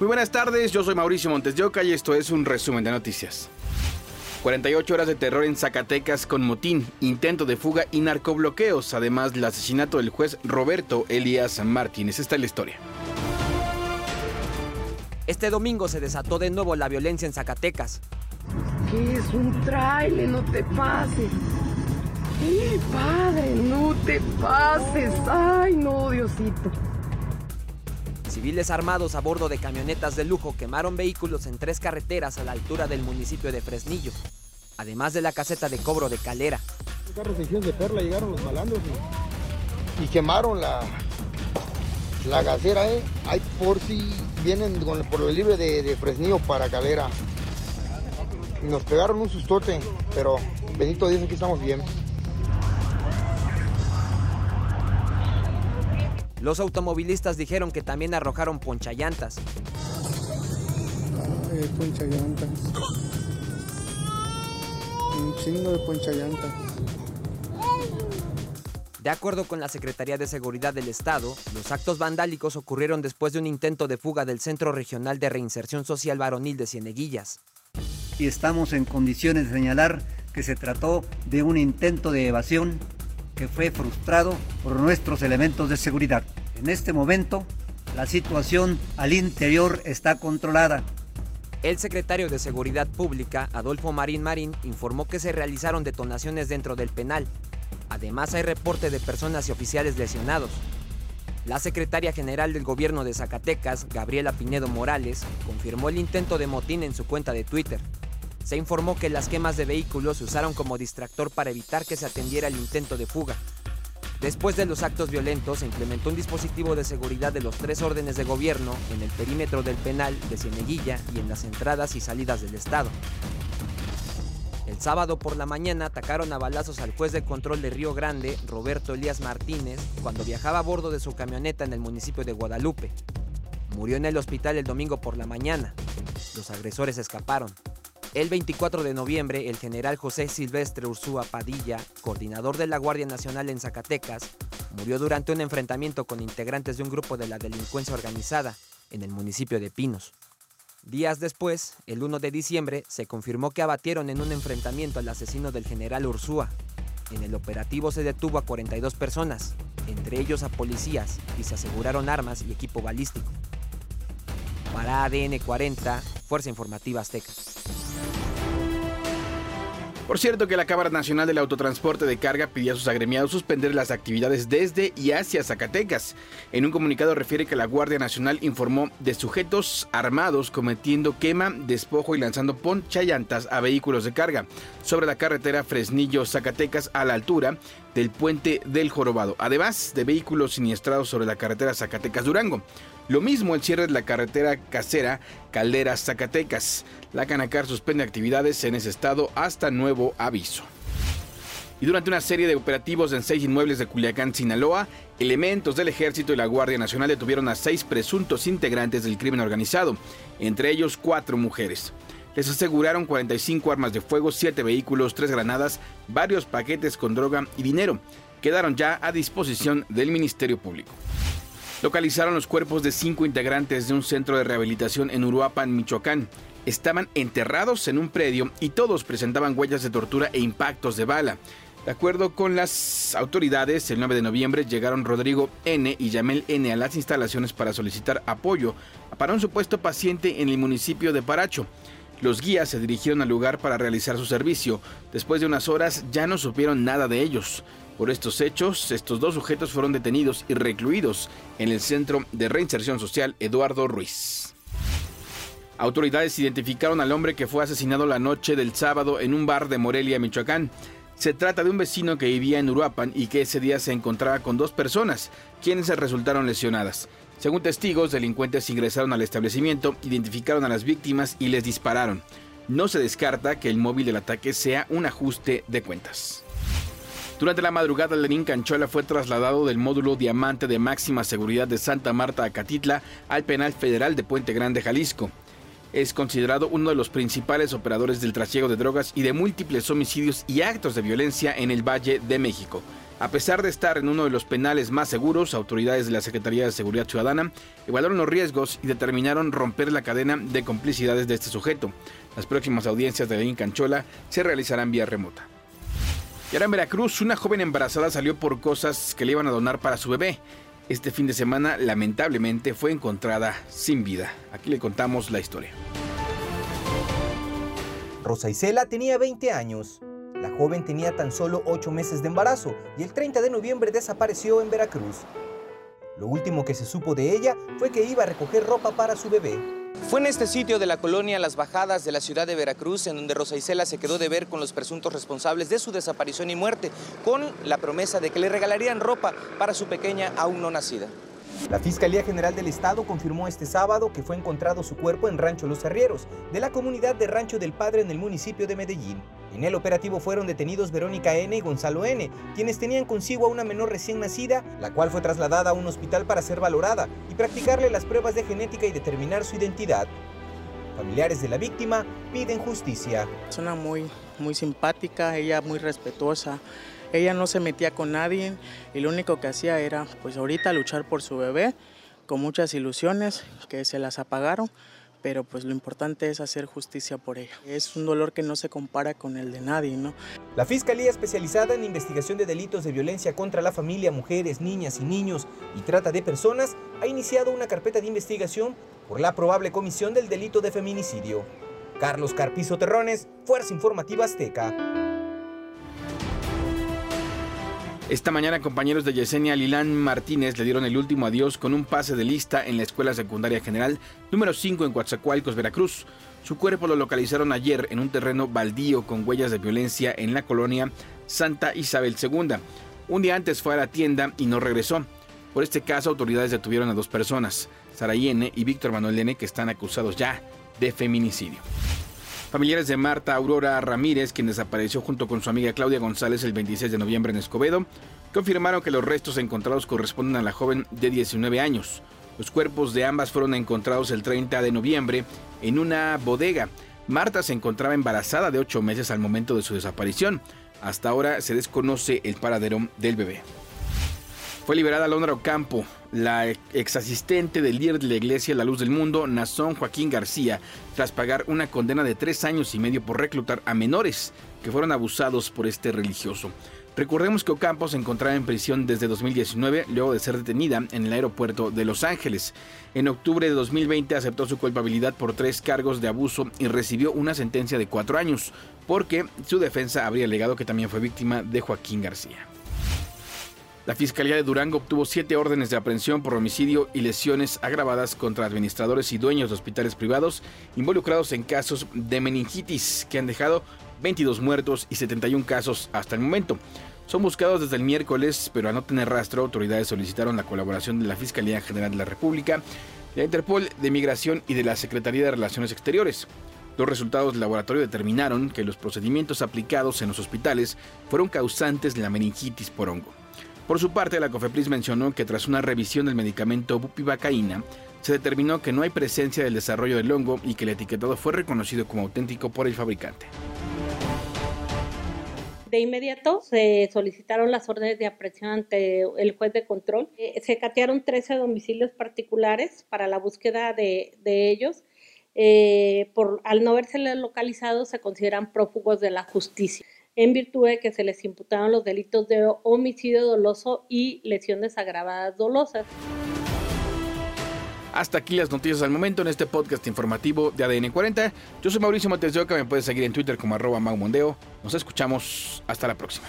Muy buenas tardes, yo soy Mauricio Montes de Oca y esto es un resumen de noticias. 48 horas de terror en Zacatecas con motín, intento de fuga y narcobloqueos, además del asesinato del juez Roberto Elías Martínez. Esta es la historia. Este domingo se desató de nuevo la violencia en Zacatecas. ¿Qué es un trailer? No te pases. ¡Eh, padre! No te pases. ¡Ay, no, Diosito! Civiles armados a bordo de camionetas de lujo quemaron vehículos en tres carreteras a la altura del municipio de Fresnillo, además de la caseta de cobro de Calera. Carros de perla llegaron los malandros y, quemaron la, la gasera, ¿eh? Hay por si vienen por el libre de, Fresnillo para Calera. Nos pegaron un sustote, pero bendito Dios, aquí estamos bien. Los automovilistas dijeron que también arrojaron ponchallantas. Eh, ponchallantas. Un chingo de ponchallantas. De acuerdo con la Secretaría de Seguridad del Estado, los actos vandálicos ocurrieron después de un intento de fuga del Centro Regional de Reinserción Social Varonil de Cieneguillas. Y estamos en condiciones de señalar que se trató de un intento de evasión que fue frustrado por nuestros elementos de seguridad. En este momento, la situación al interior está controlada. El secretario de Seguridad Pública, Adolfo Marín Marín, informó que se realizaron detonaciones dentro del penal. Además, hay reporte de personas y oficiales lesionados. La secretaria general del gobierno de Zacatecas, Gabriela Pinedo Morales, confirmó el intento de motín en su cuenta de Twitter. Se informó que las quemas de vehículos se usaron como distractor para evitar que se atendiera el intento de fuga. Después de los actos violentos, se implementó un dispositivo de seguridad de los tres órdenes de gobierno en el perímetro del penal de Cieneguilla y en las entradas y salidas del estado. El sábado por la mañana atacaron a balazos al juez de control de Río Grande, Roberto Elías Martínez, cuando viajaba a bordo de su camioneta en el municipio de Guadalupe. Murió en el hospital el domingo por la mañana. Los agresores escaparon. El 24 de noviembre, el general José Silvestre Ursúa Padilla, coordinador de la Guardia Nacional en Zacatecas, murió durante un enfrentamiento con integrantes de un grupo de la delincuencia organizada en el municipio de Pinos. Días después, el 1 de diciembre, se confirmó que abatieron en un enfrentamiento al asesino del general Ursúa. En el operativo se detuvo a 42 personas, entre ellos a policías, y se aseguraron armas y equipo balístico. Para ADN 40, Fuerza Informativa Azteca. Por cierto que la Cámara Nacional del Autotransporte de Carga pidió a sus agremiados suspender las actividades desde y hacia Zacatecas. En un comunicado refiere que la Guardia Nacional informó de sujetos armados cometiendo quema, despojo y lanzando ponchallantas a vehículos de carga sobre la carretera Fresnillo-Zacatecas a la altura del puente del Jorobado, además de vehículos siniestrados sobre la carretera Zacatecas-Durango. Lo mismo el cierre de la carretera casera Calderas-Zacatecas. La Canacar suspende actividades en ese estado hasta nuevo aviso. Y durante una serie de operativos en seis inmuebles de Culiacán, Sinaloa, elementos del Ejército y la Guardia Nacional detuvieron a seis presuntos integrantes del crimen organizado, entre ellos cuatro mujeres. Les aseguraron 45 armas de fuego, 7 vehículos, 3 granadas, varios paquetes con droga y dinero. Quedaron ya a disposición del Ministerio Público localizaron los cuerpos de cinco integrantes de un centro de rehabilitación en Uruapan, Michoacán. Estaban enterrados en un predio y todos presentaban huellas de tortura e impactos de bala. De acuerdo con las autoridades, el 9 de noviembre llegaron Rodrigo N. y Yamel N. a las instalaciones para solicitar apoyo para un supuesto paciente en el municipio de Paracho. Los guías se dirigieron al lugar para realizar su servicio. Después de unas horas ya no supieron nada de ellos. Por estos hechos, estos dos sujetos fueron detenidos y recluidos en el Centro de Reinserción Social Eduardo Ruiz. Autoridades identificaron al hombre que fue asesinado la noche del sábado en un bar de Morelia, Michoacán. Se trata de un vecino que vivía en Uruapan y que ese día se encontraba con dos personas, quienes resultaron lesionadas. Según testigos, delincuentes ingresaron al establecimiento, identificaron a las víctimas y les dispararon. No se descarta que el móvil del ataque sea un ajuste de cuentas. Durante la madrugada, Lenín Canchola fue trasladado del módulo Diamante de máxima seguridad de Santa Marta a Catitla al penal federal de Puente Grande, Jalisco. Es considerado uno de los principales operadores del trasiego de drogas y de múltiples homicidios y actos de violencia en el Valle de México. A pesar de estar en uno de los penales más seguros, autoridades de la Secretaría de Seguridad Ciudadana evaluaron los riesgos y determinaron romper la cadena de complicidades de este sujeto. Las próximas audiencias de la Canchola se realizarán vía remota. Y ahora en Veracruz, una joven embarazada salió por cosas que le iban a donar para su bebé. Este fin de semana, lamentablemente, fue encontrada sin vida. Aquí le contamos la historia. Rosa Isela tenía 20 años. La joven tenía tan solo 8 meses de embarazo y el 30 de noviembre desapareció en Veracruz. Lo último que se supo de ella fue que iba a recoger ropa para su bebé. Fue en este sitio de la colonia Las Bajadas de la ciudad de Veracruz en donde Rosa Isela se quedó de ver con los presuntos responsables de su desaparición y muerte, con la promesa de que le regalarían ropa para su pequeña aún no nacida. La Fiscalía General del Estado confirmó este sábado que fue encontrado su cuerpo en Rancho Los Arrieros, de la comunidad de Rancho del Padre en el municipio de Medellín. En el operativo fueron detenidos Verónica N. y Gonzalo N., quienes tenían consigo a una menor recién nacida, la cual fue trasladada a un hospital para ser valorada y practicarle las pruebas de genética y determinar su identidad. Familiares de la víctima piden justicia. Persona muy, muy simpática, ella muy respetuosa. Ella no se metía con nadie y lo único que hacía era, pues ahorita luchar por su bebé, con muchas ilusiones que se las apagaron, pero pues lo importante es hacer justicia por ella. Es un dolor que no se compara con el de nadie, ¿no? La Fiscalía especializada en investigación de delitos de violencia contra la familia, mujeres, niñas y niños y trata de personas ha iniciado una carpeta de investigación por la probable comisión del delito de feminicidio. Carlos Carpizo Terrones, Fuerza Informativa Azteca. Esta mañana compañeros de Yesenia Lilán Martínez le dieron el último adiós con un pase de lista en la Escuela Secundaria General número 5 en Coatzacoalcos, Veracruz. Su cuerpo lo localizaron ayer en un terreno baldío con huellas de violencia en la colonia Santa Isabel II. Un día antes fue a la tienda y no regresó. Por este caso, autoridades detuvieron a dos personas, Saray N. y Víctor Manuel N., que están acusados ya de feminicidio. Familiares de Marta Aurora Ramírez, quien desapareció junto con su amiga Claudia González el 26 de noviembre en Escobedo, confirmaron que los restos encontrados corresponden a la joven de 19 años. Los cuerpos de ambas fueron encontrados el 30 de noviembre en una bodega. Marta se encontraba embarazada de 8 meses al momento de su desaparición. Hasta ahora se desconoce el paradero del bebé. Fue liberada Londra Ocampo, la ex asistente del líder de la iglesia La Luz del Mundo, Nazón Joaquín García, tras pagar una condena de tres años y medio por reclutar a menores que fueron abusados por este religioso. Recordemos que Ocampo se encontraba en prisión desde 2019, luego de ser detenida en el aeropuerto de Los Ángeles. En octubre de 2020 aceptó su culpabilidad por tres cargos de abuso y recibió una sentencia de cuatro años, porque su defensa habría alegado que también fue víctima de Joaquín García. La Fiscalía de Durango obtuvo siete órdenes de aprehensión por homicidio y lesiones agravadas contra administradores y dueños de hospitales privados involucrados en casos de meningitis que han dejado 22 muertos y 71 casos hasta el momento. Son buscados desde el miércoles, pero a no tener rastro, autoridades solicitaron la colaboración de la Fiscalía General de la República, de la Interpol, de Migración y de la Secretaría de Relaciones Exteriores. Los resultados del laboratorio determinaron que los procedimientos aplicados en los hospitales fueron causantes de la meningitis por hongo. Por su parte, la COFEPRIS mencionó que tras una revisión del medicamento bupivacaína, se determinó que no hay presencia del desarrollo del hongo y que el etiquetado fue reconocido como auténtico por el fabricante. De inmediato se solicitaron las órdenes de aprehensión ante el juez de control. Eh, se catearon 13 domicilios particulares para la búsqueda de, ellos. Eh, por, al no verse localizados, se consideran prófugos de la justicia en virtud de que se les imputaron los delitos de homicidio doloso y lesiones agravadas dolosas. Hasta aquí las noticias al momento en este podcast informativo de ADN 40. Yo soy Mauricio Montes de Oca, me puedes seguir en Twitter como arroba maumondeo. Nos escuchamos, hasta la próxima.